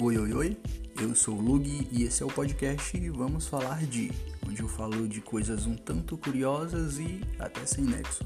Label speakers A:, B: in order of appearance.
A: Oi, oi, oi, eu sou o Lug e esse é o podcast Vamos Falar de, onde eu falo de coisas um tanto curiosas e até sem nexo.